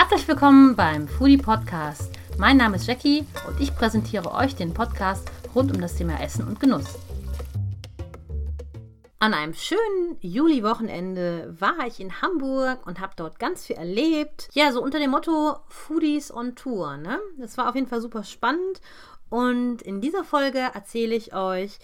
Herzlich willkommen beim Foodie Podcast. Mein Name ist Jackie und ich präsentiere euch den Podcast rund um das Thema Essen und Genuss. An einem schönen Juli-Wochenende war ich in Hamburg und habe dort ganz viel erlebt. Ja, so unter dem Motto Foodies on Tour. Ne? Das war auf jeden Fall super spannend. Und in dieser Folge erzähle ich euch,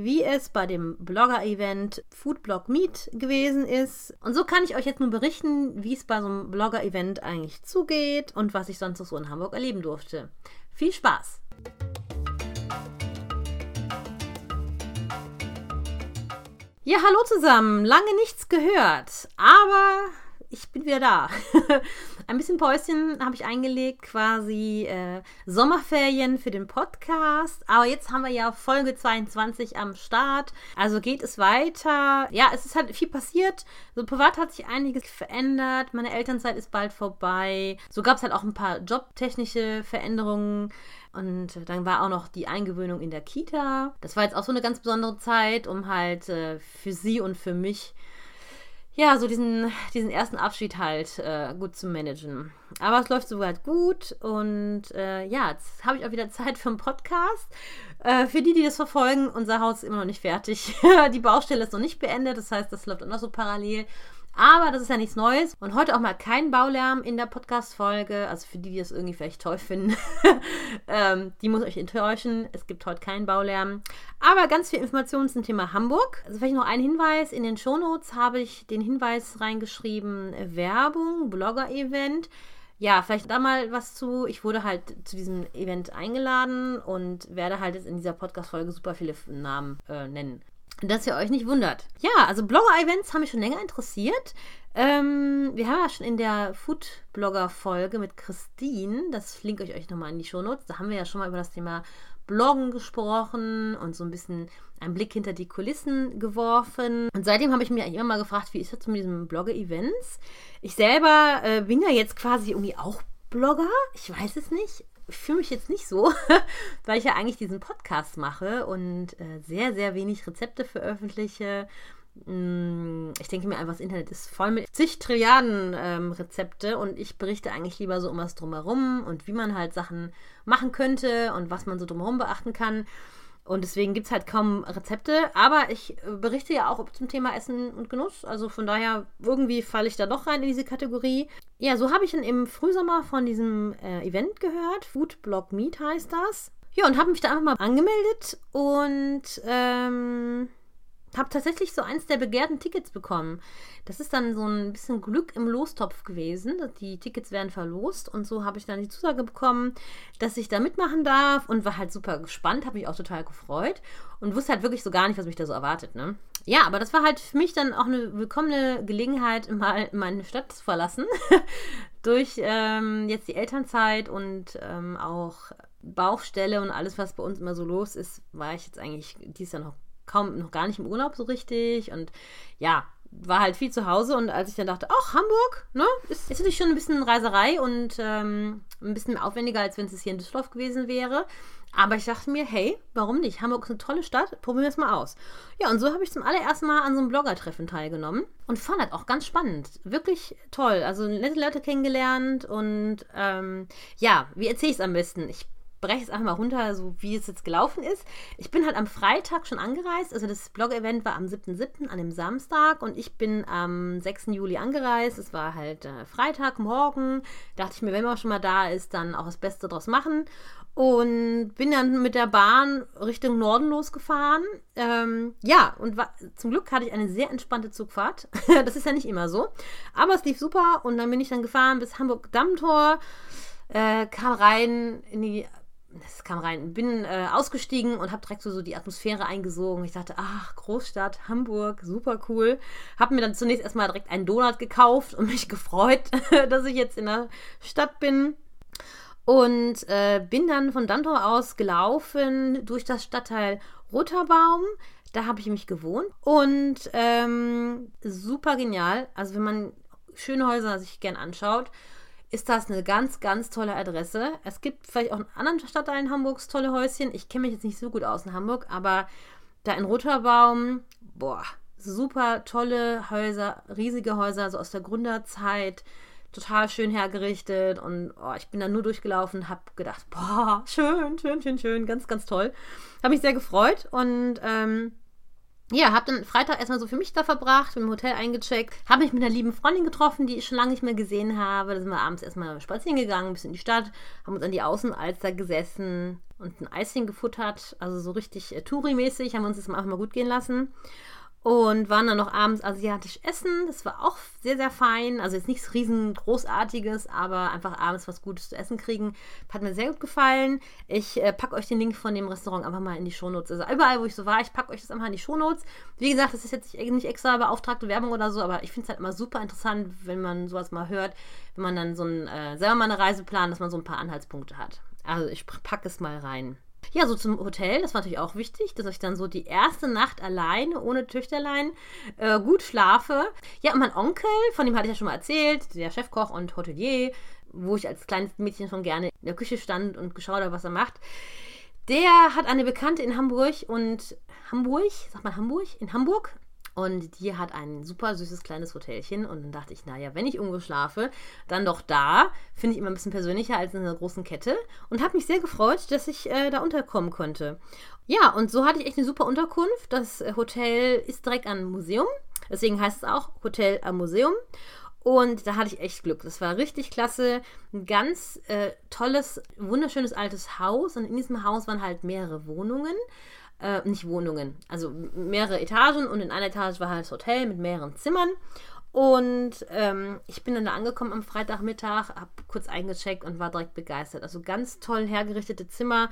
wie es bei dem Blogger-Event Foodblog Meet gewesen ist. Und so kann ich euch jetzt nur berichten, wie es bei so einem Blogger-Event eigentlich zugeht und was ich sonst noch so in Hamburg erleben durfte. Viel Spaß! Ja, hallo zusammen. Lange nichts gehört, aber ich bin wieder da. Ein bisschen Päuschen habe ich eingelegt, quasi äh, Sommerferien für den Podcast. Aber jetzt haben wir ja Folge 22 am Start. Also geht es weiter. Ja, es ist halt viel passiert. So privat hat sich einiges verändert. Meine Elternzeit ist bald vorbei. So gab es halt auch ein paar jobtechnische Veränderungen. Und dann war auch noch die Eingewöhnung in der Kita. Das war jetzt auch so eine ganz besondere Zeit, um halt äh, für sie und für mich ja, so diesen, diesen ersten Abschied halt äh, gut zu managen. Aber es läuft soweit gut und äh, ja, jetzt habe ich auch wieder Zeit für einen Podcast. Äh, für die, die das verfolgen, unser Haus ist immer noch nicht fertig. die Baustelle ist noch nicht beendet, das heißt, das läuft auch noch so parallel. Aber das ist ja nichts Neues. Und heute auch mal kein Baulärm in der Podcast-Folge. Also für die, die das irgendwie vielleicht toll finden, ähm, die muss euch enttäuschen. Es gibt heute keinen Baulärm. Aber ganz viel Informationen zum Thema Hamburg. Also vielleicht noch ein Hinweis. In den Shownotes habe ich den Hinweis reingeschrieben: Werbung, Blogger-Event ja, vielleicht da mal was zu. Ich wurde halt zu diesem Event eingeladen und werde halt jetzt in dieser Podcast-Folge super viele Namen äh, nennen dass ihr euch nicht wundert. Ja, also Blogger-Events haben mich schon länger interessiert. Ähm, wir haben ja schon in der Food-Blogger-Folge mit Christine, das flinke ich euch nochmal in die Shownotes, da haben wir ja schon mal über das Thema Bloggen gesprochen und so ein bisschen einen Blick hinter die Kulissen geworfen. Und seitdem habe ich mir eigentlich immer mal gefragt, wie ist das mit diesem Blogger-Events? Ich selber äh, bin ja jetzt quasi irgendwie auch Blogger. Ich weiß es nicht fühle mich jetzt nicht so, weil ich ja eigentlich diesen Podcast mache und äh, sehr, sehr wenig Rezepte veröffentliche. Mm, ich denke mir einfach, das Internet ist voll mit zig Trilliarden ähm, Rezepte und ich berichte eigentlich lieber so um was drumherum und wie man halt Sachen machen könnte und was man so drumherum beachten kann. Und deswegen gibt es halt kaum Rezepte. Aber ich äh, berichte ja auch zum Thema Essen und Genuss. Also von daher, irgendwie falle ich da doch rein in diese Kategorie. Ja, so habe ich dann im Frühsommer von diesem äh, Event gehört. Food Blog Meet heißt das. Ja, und habe mich da einfach mal angemeldet und ähm, habe tatsächlich so eins der begehrten Tickets bekommen. Das ist dann so ein bisschen Glück im Lostopf gewesen. Die Tickets werden verlost und so habe ich dann die Zusage bekommen, dass ich da mitmachen darf und war halt super gespannt, habe mich auch total gefreut und wusste halt wirklich so gar nicht, was mich da so erwartet. Ne? Ja, aber das war halt für mich dann auch eine willkommene Gelegenheit, mal meine Stadt zu verlassen. Durch ähm, jetzt die Elternzeit und ähm, auch Bauchstelle und alles, was bei uns immer so los ist, war ich jetzt eigentlich dies Jahr noch kaum noch gar nicht im Urlaub so richtig und ja, war halt viel zu Hause und als ich dann dachte, ach, Hamburg, ne, ist, ist natürlich schon ein bisschen Reiserei und ähm, ein bisschen aufwendiger, als wenn es hier in Düsseldorf gewesen wäre. Aber ich dachte mir, hey, warum nicht? Hamburg ist eine tolle Stadt, probieren wir es mal aus. Ja, und so habe ich zum allerersten Mal an so einem Blogger-Treffen teilgenommen und fand das auch ganz spannend. Wirklich toll. Also nette Leute kennengelernt und ähm, ja, wie erzähle ich es am besten? Ich breche es einfach mal runter, so wie es jetzt gelaufen ist. Ich bin halt am Freitag schon angereist. Also das Blog-Event war am 7.7., an dem Samstag. Und ich bin am 6. Juli angereist. Es war halt äh, Freitag, morgen. Dachte ich mir, wenn man schon mal da ist, dann auch das Beste draus machen. Und bin dann mit der Bahn Richtung Norden losgefahren. Ähm, ja, und zum Glück hatte ich eine sehr entspannte Zugfahrt. das ist ja nicht immer so. Aber es lief super. Und dann bin ich dann gefahren bis Hamburg-Dammtor. Äh, kam rein in die das kam rein, bin äh, ausgestiegen und habe direkt so, so die Atmosphäre eingesogen. Ich dachte, ach, Großstadt, Hamburg, super cool. Habe mir dann zunächst erstmal direkt einen Donut gekauft und mich gefreut, dass ich jetzt in der Stadt bin. Und äh, bin dann von Dantor aus gelaufen durch das Stadtteil Roterbaum. Da habe ich mich gewohnt. Und ähm, super genial. Also wenn man schöne Häuser sich gern anschaut, ist das eine ganz, ganz tolle Adresse. Es gibt vielleicht auch in anderen Stadtteilen Hamburgs tolle Häuschen. Ich kenne mich jetzt nicht so gut aus in Hamburg, aber da in Rotterbaum, boah, super tolle Häuser, riesige Häuser, so aus der Gründerzeit. total schön hergerichtet und oh, ich bin dann nur durchgelaufen, habe gedacht, boah, schön, schön, schön, schön, ganz, ganz toll. Habe mich sehr gefreut und ähm, ja, habe dann Freitag erstmal so für mich da verbracht, im Hotel eingecheckt, habe mich mit einer lieben Freundin getroffen, die ich schon lange nicht mehr gesehen habe. Da sind wir abends erstmal spazieren gegangen, ein bisschen in die Stadt, haben uns an die Außenalster gesessen und ein Eischen gefuttert, also so richtig äh, Touri-mäßig, haben uns das einfach mal gut gehen lassen und waren dann noch abends asiatisch essen. Das war auch sehr, sehr fein. Also jetzt nichts riesengroßartiges, aber einfach abends was Gutes zu essen kriegen. Hat mir sehr gut gefallen. Ich äh, packe euch den Link von dem Restaurant einfach mal in die Shownotes. Also überall, wo ich so war, ich packe euch das einfach in die Shownotes. Wie gesagt, das ist jetzt nicht extra beauftragte Werbung oder so, aber ich finde es halt immer super interessant, wenn man sowas mal hört, wenn man dann so ein, äh, selber mal eine Reise plant, dass man so ein paar Anhaltspunkte hat. Also ich packe es mal rein. Ja, so zum Hotel, das war natürlich auch wichtig, dass ich dann so die erste Nacht alleine, ohne Töchterlein, äh, gut schlafe. Ja, und mein Onkel, von dem hatte ich ja schon mal erzählt, der Chefkoch und Hotelier, wo ich als kleines Mädchen schon gerne in der Küche stand und geschaut habe, was er macht. Der hat eine Bekannte in Hamburg und Hamburg, sagt man Hamburg? In Hamburg und die hat ein super süßes kleines Hotelchen. Und dann dachte ich, naja, wenn ich irgendwo schlafe, dann doch da. Finde ich immer ein bisschen persönlicher als in einer großen Kette. Und habe mich sehr gefreut, dass ich äh, da unterkommen konnte. Ja, und so hatte ich echt eine super Unterkunft. Das Hotel ist direkt an Museum. Deswegen heißt es auch Hotel am Museum. Und da hatte ich echt Glück. Das war richtig klasse. Ein ganz äh, tolles, wunderschönes altes Haus. Und in diesem Haus waren halt mehrere Wohnungen äh, nicht Wohnungen, also mehrere Etagen und in einer Etage war halt das Hotel mit mehreren Zimmern. Und ähm, ich bin dann da angekommen am Freitagmittag, habe kurz eingecheckt und war direkt begeistert. Also ganz toll hergerichtete Zimmer.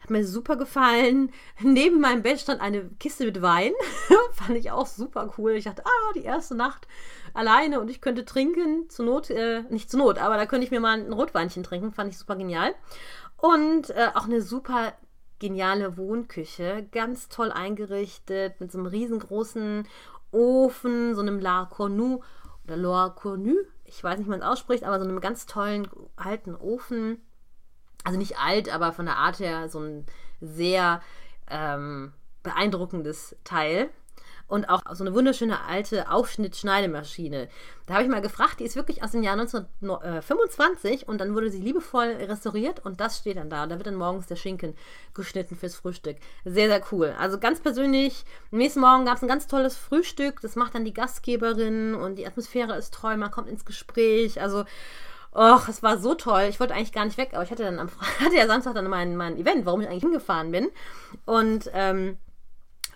Hat mir super gefallen. Neben meinem Bett stand eine Kiste mit Wein. Fand ich auch super cool. Ich dachte, ah, die erste Nacht alleine und ich könnte trinken. Zur Not, äh, nicht zur Not, aber da könnte ich mir mal ein Rotweinchen trinken. Fand ich super genial. Und äh, auch eine super geniale Wohnküche, ganz toll eingerichtet, mit so einem riesengroßen Ofen, so einem La Cornu oder La Cornu, ich weiß nicht, wie man es ausspricht, aber so einem ganz tollen alten Ofen. Also nicht alt, aber von der Art her so ein sehr ähm, beeindruckendes Teil und auch so eine wunderschöne alte Aufschnittschneidemaschine. Da habe ich mal gefragt, die ist wirklich aus dem Jahr 1925 und dann wurde sie liebevoll restauriert und das steht dann da. Da wird dann morgens der Schinken geschnitten fürs Frühstück. Sehr, sehr cool. Also ganz persönlich, am nächsten Morgen gab es ein ganz tolles Frühstück. Das macht dann die Gastgeberin und die Atmosphäre ist toll. Man kommt ins Gespräch. Also Och, es war so toll. Ich wollte eigentlich gar nicht weg, aber ich hatte dann am hatte ja Samstag dann mein, mein Event, warum ich eigentlich hingefahren bin. Und ähm,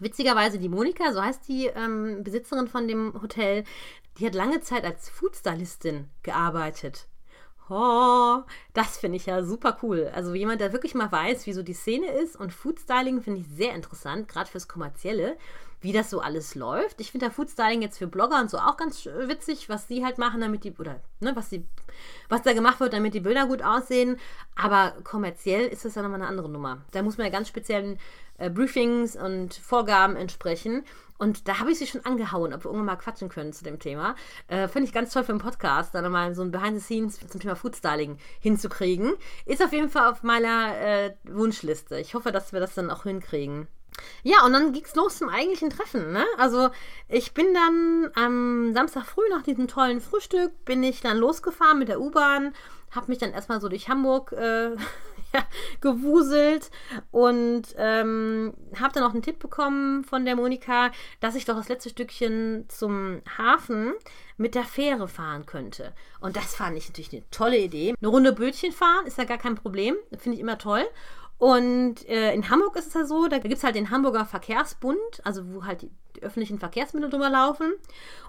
Witzigerweise die Monika, so heißt die ähm, Besitzerin von dem Hotel, die hat lange Zeit als Foodstylistin gearbeitet. Oh, das finde ich ja super cool. Also jemand, der wirklich mal weiß, wie so die Szene ist und Foodstyling finde ich sehr interessant, gerade fürs Kommerzielle, wie das so alles läuft. Ich finde da Foodstyling jetzt für Blogger und so auch ganz witzig, was sie halt machen, damit die, oder ne, was sie, was da gemacht wird, damit die Bilder gut aussehen. Aber kommerziell ist das ja nochmal eine andere Nummer. Da muss man ja ganz speziellen äh, Briefings und Vorgaben entsprechen. Und da habe ich sie schon angehauen, ob wir irgendwann mal quatschen können zu dem Thema. Äh, Finde ich ganz toll für einen Podcast, da mal so ein Behind the Scenes zum Thema Foodstyling hinzukriegen. Ist auf jeden Fall auf meiner äh, Wunschliste. Ich hoffe, dass wir das dann auch hinkriegen. Ja, und dann ging es los zum eigentlichen Treffen. Ne? Also ich bin dann am Samstag früh nach diesem tollen Frühstück, bin ich dann losgefahren mit der U-Bahn, habe mich dann erstmal so durch Hamburg äh, gewuselt und ähm, habe dann auch einen Tipp bekommen von der Monika, dass ich doch das letzte Stückchen zum Hafen mit der Fähre fahren könnte. Und das fand ich natürlich eine tolle Idee. Eine Runde Bötchen fahren ist ja gar kein Problem, finde ich immer toll. Und äh, in Hamburg ist es ja so, da gibt es halt den Hamburger Verkehrsbund, also wo halt die, die öffentlichen Verkehrsmittel drüber laufen.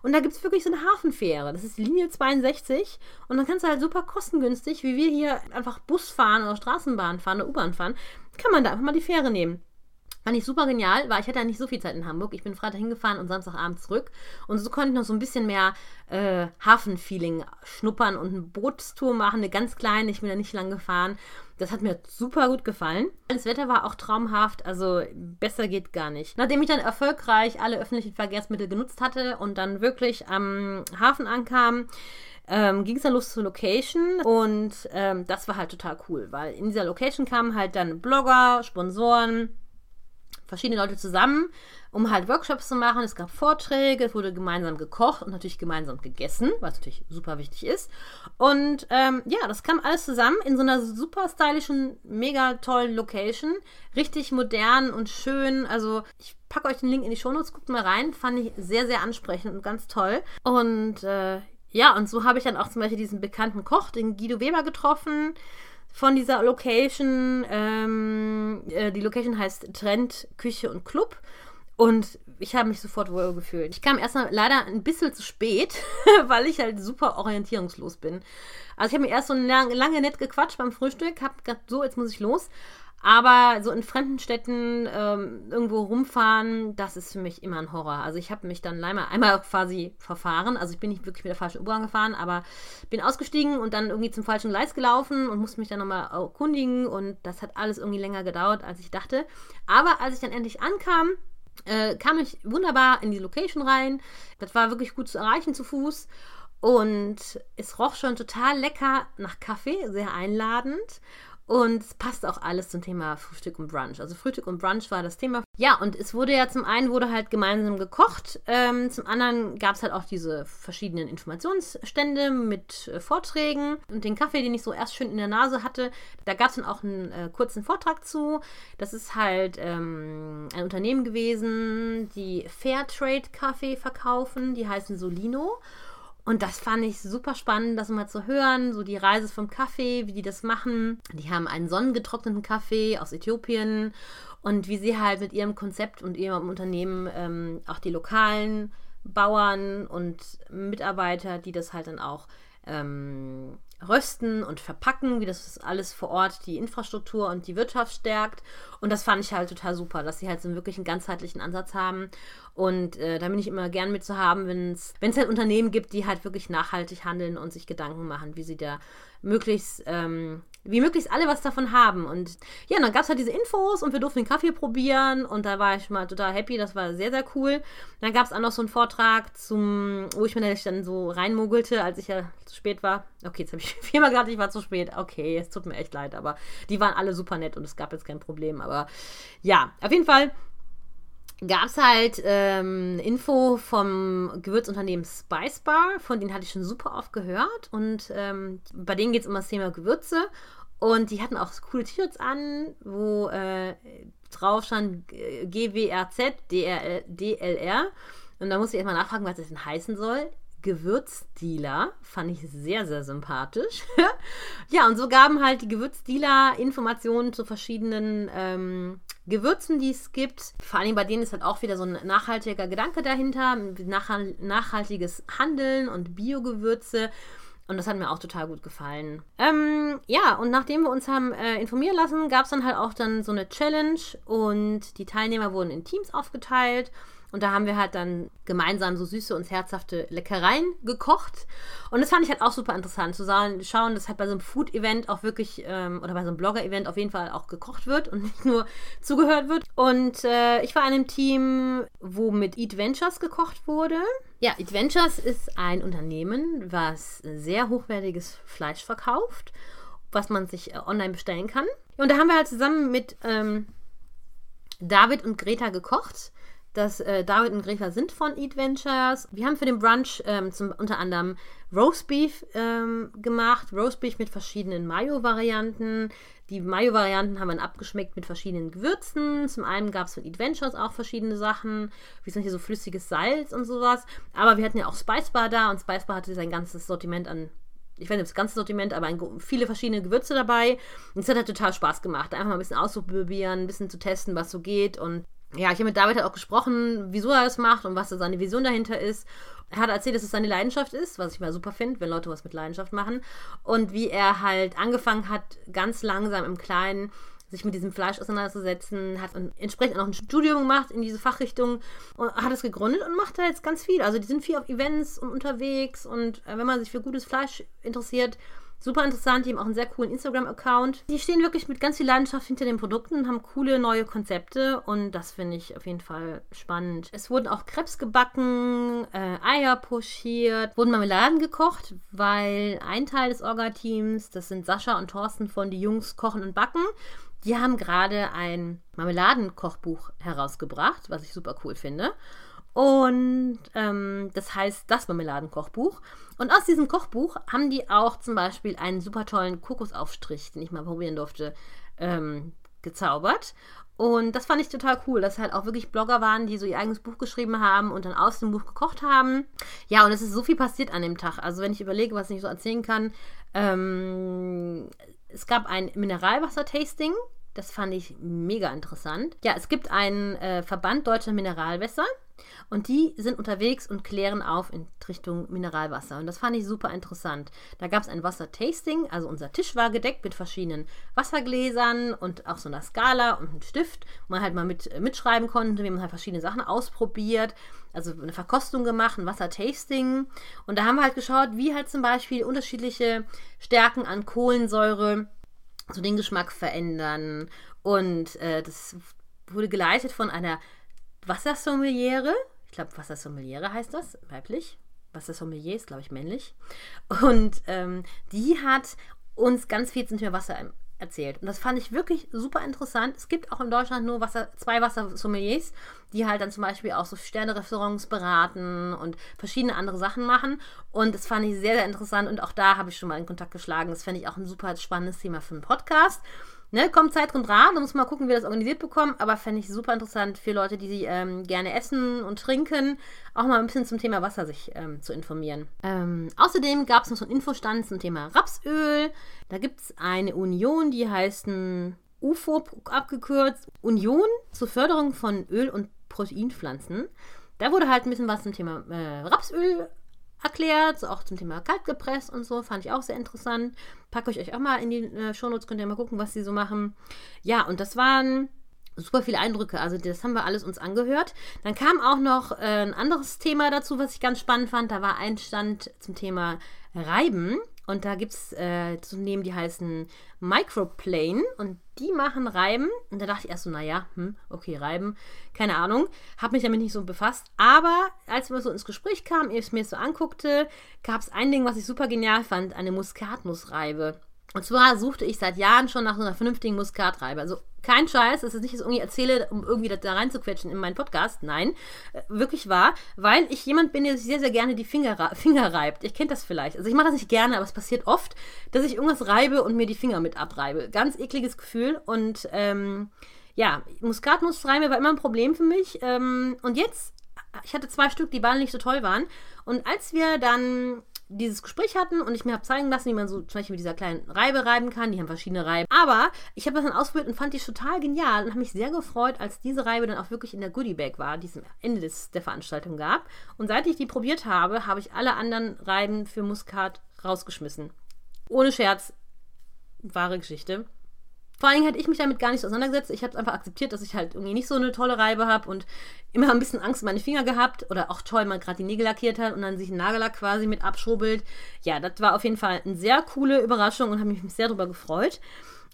Und da gibt es wirklich so eine Hafenfähre. Das ist Linie 62. Und dann kannst du halt super kostengünstig, wie wir hier einfach Bus fahren oder Straßenbahn fahren oder U-Bahn fahren, kann man da einfach mal die Fähre nehmen. Fand ich super genial, weil ich hatte ja nicht so viel Zeit in Hamburg. Ich bin Freitag hingefahren und Samstagabend zurück. Und so konnte ich noch so ein bisschen mehr äh, Hafenfeeling schnuppern und eine Bootstour machen, eine ganz kleine. Ich bin da nicht lang gefahren. Das hat mir super gut gefallen. Das Wetter war auch traumhaft, also besser geht gar nicht. Nachdem ich dann erfolgreich alle öffentlichen Verkehrsmittel genutzt hatte und dann wirklich am Hafen ankam, ähm, ging es dann los zur Location und ähm, das war halt total cool, weil in dieser Location kamen halt dann Blogger, Sponsoren, verschiedene Leute zusammen, um halt Workshops zu machen. Es gab Vorträge, es wurde gemeinsam gekocht und natürlich gemeinsam gegessen, was natürlich super wichtig ist. Und ähm, ja, das kam alles zusammen in so einer super stylischen, mega tollen Location. Richtig modern und schön. Also ich packe euch den Link in die Shownotes, guckt mal rein. Fand ich sehr, sehr ansprechend und ganz toll. Und äh, ja, und so habe ich dann auch zum Beispiel diesen bekannten Koch, den Guido Weber, getroffen von dieser Location. Ähm, äh, die Location heißt Trend Küche und Club. Und ich habe mich sofort wohl gefühlt. Ich kam erstmal leider ein bisschen zu spät, weil ich halt super orientierungslos bin. Also ich habe mir erst so lange, lange nett gequatscht beim Frühstück, habe gedacht, so, jetzt muss ich los. Aber so in fremden Städten ähm, irgendwo rumfahren, das ist für mich immer ein Horror. Also ich habe mich dann einmal, einmal quasi verfahren. Also ich bin nicht wirklich mit der falschen U-Bahn gefahren, aber bin ausgestiegen und dann irgendwie zum falschen Gleis gelaufen und musste mich dann nochmal erkundigen. Und das hat alles irgendwie länger gedauert, als ich dachte. Aber als ich dann endlich ankam, äh, kam ich wunderbar in die Location rein. Das war wirklich gut zu erreichen zu Fuß. Und es roch schon total lecker nach Kaffee, sehr einladend. Und es passt auch alles zum Thema Frühstück und Brunch. Also Frühstück und Brunch war das Thema. Ja, und es wurde ja zum einen wurde halt gemeinsam gekocht, ähm, zum anderen gab es halt auch diese verschiedenen Informationsstände mit äh, Vorträgen und den Kaffee, den ich so erst schön in der Nase hatte. Da gab es dann auch einen äh, kurzen Vortrag zu. Das ist halt ähm, ein Unternehmen gewesen, die Fairtrade Kaffee verkaufen. Die heißen Solino. Und das fand ich super spannend, das mal zu hören, so die Reise vom Kaffee, wie die das machen. Die haben einen sonnengetrockneten Kaffee aus Äthiopien und wie sie halt mit ihrem Konzept und ihrem Unternehmen ähm, auch die lokalen Bauern und Mitarbeiter, die das halt dann auch ähm, rösten und verpacken, wie das alles vor Ort die Infrastruktur und die Wirtschaft stärkt. Und das fand ich halt total super, dass sie halt so einen wirklich einen ganzheitlichen Ansatz haben. Und äh, da bin ich immer gern mit zu haben, wenn es halt Unternehmen gibt, die halt wirklich nachhaltig handeln und sich Gedanken machen, wie sie da möglichst ähm, wie möglichst alle was davon haben. Und ja, dann gab es halt diese Infos und wir durften den Kaffee probieren und da war ich mal total happy, das war sehr, sehr cool. Dann gab es auch noch so einen Vortrag zum, wo ich mir dann so reinmogelte, als ich ja zu spät war. Okay, jetzt habe ich viermal gesagt, ich war zu spät. Okay, es tut mir echt leid, aber die waren alle super nett und es gab jetzt kein Problem. Aber ja, auf jeden Fall gab es halt ähm, Info vom Gewürzunternehmen Spice Bar, von denen hatte ich schon super oft gehört. Und ähm, bei denen geht es um das Thema Gewürze. Und die hatten auch coole T-Shirts an, wo äh, drauf stand GWRZ, DLR. Und da musste ich erstmal nachfragen, was das denn heißen soll. Gewürzdealer. Fand ich sehr, sehr sympathisch. ja, und so gaben halt die Gewürzdealer Informationen zu verschiedenen ähm, Gewürzen, die es gibt. Vor allem bei denen ist halt auch wieder so ein nachhaltiger Gedanke dahinter, nachhaltiges Handeln und Biogewürze. Und das hat mir auch total gut gefallen. Ähm, ja, und nachdem wir uns haben äh, informieren lassen, gab es dann halt auch dann so eine Challenge und die Teilnehmer wurden in Teams aufgeteilt. Und da haben wir halt dann gemeinsam so süße und herzhafte Leckereien gekocht. Und das fand ich halt auch super interessant zu schauen, dass halt bei so einem Food-Event auch wirklich, ähm, oder bei so einem Blogger-Event auf jeden Fall auch gekocht wird und nicht nur zugehört wird. Und äh, ich war in einem Team, wo mit Eat Ventures gekocht wurde. Ja, Eat Ventures ist ein Unternehmen, was sehr hochwertiges Fleisch verkauft, was man sich äh, online bestellen kann. Und da haben wir halt zusammen mit ähm, David und Greta gekocht dass äh, David und Greta sind von Eat Ventures. Wir haben für den Brunch ähm, zum, unter anderem Roastbeef ähm, gemacht. Roastbeef mit verschiedenen Mayo-Varianten. Die Mayo-Varianten haben wir abgeschmeckt mit verschiedenen Gewürzen. Zum einen gab es von Eat Ventures auch verschiedene Sachen, wie zum Beispiel so flüssiges Salz und sowas. Aber wir hatten ja auch Spice Bar da und Spice Bar hatte sein ganzes Sortiment an ich weiß nicht, das ganze Sortiment, aber ein, viele verschiedene Gewürze dabei. Und es hat halt total Spaß gemacht, einfach mal ein bisschen auszuprobieren, ein bisschen zu testen, was so geht. Und ja, ich habe mit David halt auch gesprochen, wieso er das macht und was seine Vision dahinter ist. Er hat erzählt, dass es seine Leidenschaft ist, was ich mal super finde, wenn Leute was mit Leidenschaft machen. Und wie er halt angefangen hat, ganz langsam im Kleinen sich mit diesem Fleisch auseinanderzusetzen, hat entsprechend auch ein Studium gemacht in diese Fachrichtung und hat es gegründet und macht da jetzt ganz viel. Also die sind viel auf Events und unterwegs und äh, wenn man sich für gutes Fleisch interessiert, Super interessant, die haben auch einen sehr coolen Instagram-Account. Die stehen wirklich mit ganz viel Leidenschaft hinter den Produkten und haben coole neue Konzepte und das finde ich auf jeden Fall spannend. Es wurden auch Krebs gebacken, äh, Eier pochiert, wurden Marmeladen gekocht, weil ein Teil des Orga-Teams, das sind Sascha und Thorsten von Die Jungs Kochen und Backen, die haben gerade ein Marmeladenkochbuch herausgebracht, was ich super cool finde. Und ähm, das heißt das Marmeladenkochbuch. Und aus diesem Kochbuch haben die auch zum Beispiel einen super tollen Kokosaufstrich, den ich mal probieren durfte, ähm, gezaubert. Und das fand ich total cool, dass halt auch wirklich Blogger waren, die so ihr eigenes Buch geschrieben haben und dann aus dem Buch gekocht haben. Ja, und es ist so viel passiert an dem Tag. Also wenn ich überlege, was ich so erzählen kann, ähm, es gab ein Mineralwasser-Tasting. Das fand ich mega interessant. Ja, es gibt einen äh, Verband deutscher Mineralwässer. Und die sind unterwegs und klären auf in Richtung Mineralwasser. Und das fand ich super interessant. Da gab es ein Wassertasting, also unser Tisch war gedeckt mit verschiedenen Wassergläsern und auch so einer Skala und einem Stift, wo man halt mal mit, äh, mitschreiben konnte. Wir haben halt verschiedene Sachen ausprobiert, also eine Verkostung gemacht, ein Wassertasting. Und da haben wir halt geschaut, wie halt zum Beispiel unterschiedliche Stärken an Kohlensäure so den Geschmack verändern. Und äh, das wurde geleitet von einer Wassersommeliere. Ich glaube, Wassersommeliere heißt das, weiblich. Wassersommelier ist, glaube ich, männlich. Und ähm, die hat uns ganz viel zum Thema Wasser erzählt. Und das fand ich wirklich super interessant. Es gibt auch in Deutschland nur Wasser, zwei Wassersommeliers, die halt dann zum Beispiel auch so Sterne-Restaurants beraten und verschiedene andere Sachen machen. Und das fand ich sehr, sehr interessant. Und auch da habe ich schon mal in Kontakt geschlagen. Das fände ich auch ein super spannendes Thema für einen Podcast. Ne, kommt Zeit und Rat, da muss man mal gucken, wie wir das organisiert bekommen, aber fände ich super interessant für Leute, die ähm, gerne essen und trinken, auch mal ein bisschen zum Thema Wasser sich ähm, zu informieren. Ähm, außerdem gab es noch so einen Infostand zum Thema Rapsöl. Da gibt es eine Union, die heißt UFO abgekürzt, Union zur Förderung von Öl- und Proteinpflanzen. Da wurde halt ein bisschen was zum Thema äh, Rapsöl erklärt, so auch zum Thema kaltgepresst und so, fand ich auch sehr interessant. Packe ich euch auch mal in die äh, Shownotes, könnt ihr mal gucken, was sie so machen. Ja, und das waren super viele Eindrücke, also das haben wir alles uns angehört. Dann kam auch noch äh, ein anderes Thema dazu, was ich ganz spannend fand. Da war ein Stand zum Thema Reiben. Und da gibt es äh, zu nehmen, die heißen Microplane und die machen Reiben. Und da dachte ich erst so, naja, hm, okay, Reiben, keine Ahnung. Habe mich damit nicht so befasst. Aber als wir so ins Gespräch kamen, ich es mir so anguckte, gab es ein Ding, was ich super genial fand, eine Muskatnussreibe. Und zwar suchte ich seit Jahren schon nach so einer vernünftigen Muskatreibe. Also kein Scheiß, das ist nicht, dass ich irgendwie erzähle, um irgendwie da reinzuquetschen in meinen Podcast. Nein, äh, wirklich wahr, weil ich jemand bin, der sich sehr, sehr gerne die Finger, Finger reibt. Ich kenne das vielleicht. Also ich mache das nicht gerne, aber es passiert oft, dass ich irgendwas reibe und mir die Finger mit abreibe. Ganz ekliges Gefühl. Und ähm, ja, Muskatnussreibe war immer ein Problem für mich. Ähm, und jetzt, ich hatte zwei Stück, die beide nicht so toll waren. Und als wir dann dieses Gespräch hatten und ich mir habe zeigen lassen, wie man so zum Beispiel mit dieser kleinen Reibe reiben kann. Die haben verschiedene Reiben. Aber ich habe das dann ausprobiert und fand die total genial und habe mich sehr gefreut, als diese Reibe dann auch wirklich in der Goodie Bag war, die es am Ende des, der Veranstaltung gab. Und seit ich die probiert habe, habe ich alle anderen Reiben für Muskat rausgeschmissen. Ohne Scherz. Wahre Geschichte. Vor allem hätte ich mich damit gar nicht auseinandergesetzt. Ich habe einfach akzeptiert, dass ich halt irgendwie nicht so eine tolle Reibe habe und immer ein bisschen Angst um meine Finger gehabt. Oder auch toll, man gerade die Nägel lackiert hat und dann sich ein Nagellack quasi mit abschrubbelt. Ja, das war auf jeden Fall eine sehr coole Überraschung und habe mich sehr darüber gefreut.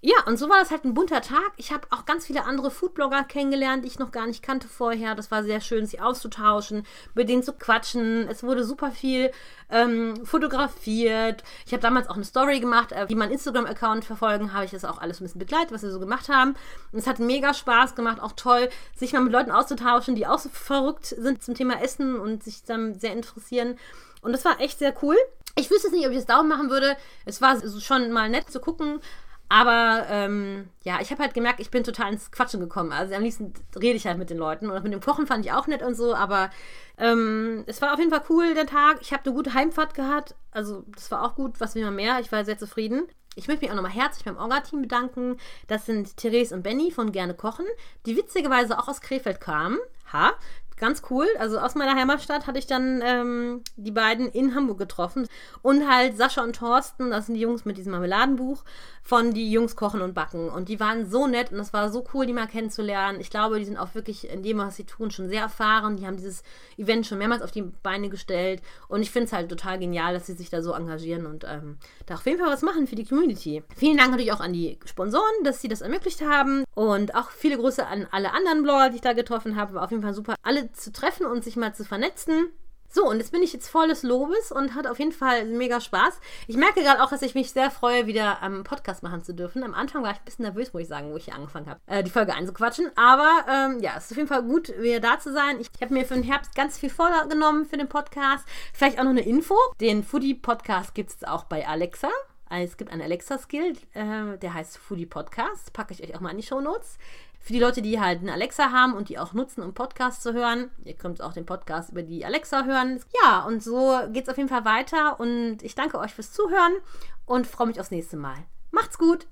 Ja, und so war das halt ein bunter Tag. Ich habe auch ganz viele andere Foodblogger kennengelernt, die ich noch gar nicht kannte vorher. Das war sehr schön, sie auszutauschen, mit denen zu quatschen. Es wurde super viel ähm, fotografiert. Ich habe damals auch eine Story gemacht, äh, die meinen Instagram-Account verfolgen, habe ich das auch alles ein bisschen begleitet, was wir so gemacht haben. Und es hat mega Spaß gemacht, auch toll, sich mal mit Leuten auszutauschen, die auch so verrückt sind zum Thema Essen und sich dann sehr interessieren. Und das war echt sehr cool. Ich wüsste jetzt nicht, ob ich es daumen machen würde. Es war schon mal nett zu gucken, aber ähm, ja, ich habe halt gemerkt, ich bin total ins Quatschen gekommen. Also am liebsten rede ich halt mit den Leuten. Und mit dem Kochen fand ich auch nett und so. Aber ähm, es war auf jeden Fall cool, der Tag. Ich habe eine gute Heimfahrt gehabt. Also das war auch gut. Was will man mehr? Ich war sehr zufrieden. Ich möchte mich auch nochmal herzlich beim Orga-Team bedanken. Das sind Therese und Benny von Gerne Kochen, die witzigerweise auch aus Krefeld kamen. Ha, ganz cool. Also aus meiner Heimatstadt hatte ich dann ähm, die beiden in Hamburg getroffen. Und halt Sascha und Thorsten, das sind die Jungs mit diesem Marmeladenbuch von Die Jungs kochen und backen. Und die waren so nett und es war so cool, die mal kennenzulernen. Ich glaube, die sind auch wirklich in dem, was sie tun, schon sehr erfahren. Die haben dieses Event schon mehrmals auf die Beine gestellt. Und ich finde es halt total genial, dass sie sich da so engagieren und ähm, da auf jeden Fall was machen für die Community. Vielen Dank natürlich auch an die Sponsoren, dass sie das ermöglicht haben. Und auch viele Grüße an alle anderen Blogger, die ich da getroffen habe. War auf jeden Fall super, alle zu treffen und sich mal zu vernetzen. So, und jetzt bin ich jetzt volles Lobes und hat auf jeden Fall mega Spaß. Ich merke gerade auch, dass ich mich sehr freue, wieder am Podcast machen zu dürfen. Am Anfang war ich ein bisschen nervös, muss ich sagen, wo ich hier angefangen habe, äh, die Folge einzuquatschen. Aber ähm, ja, es ist auf jeden Fall gut, wieder da zu sein. Ich, habe mir für den Herbst ganz viel vorgenommen für den Podcast. Vielleicht auch noch eine Info. Den Foodie-Podcast gibt es auch bei Alexa. Es gibt einen Alexa-Skill, äh, der heißt Foodie Podcast. Packe ich euch auch mal in die Show Notes. Für die Leute, die halt eine Alexa haben und die auch nutzen, um Podcasts zu hören, ihr könnt auch den Podcast über die Alexa hören. Ja, und so geht es auf jeden Fall weiter und ich danke euch fürs Zuhören und freue mich aufs nächste Mal. Macht's gut!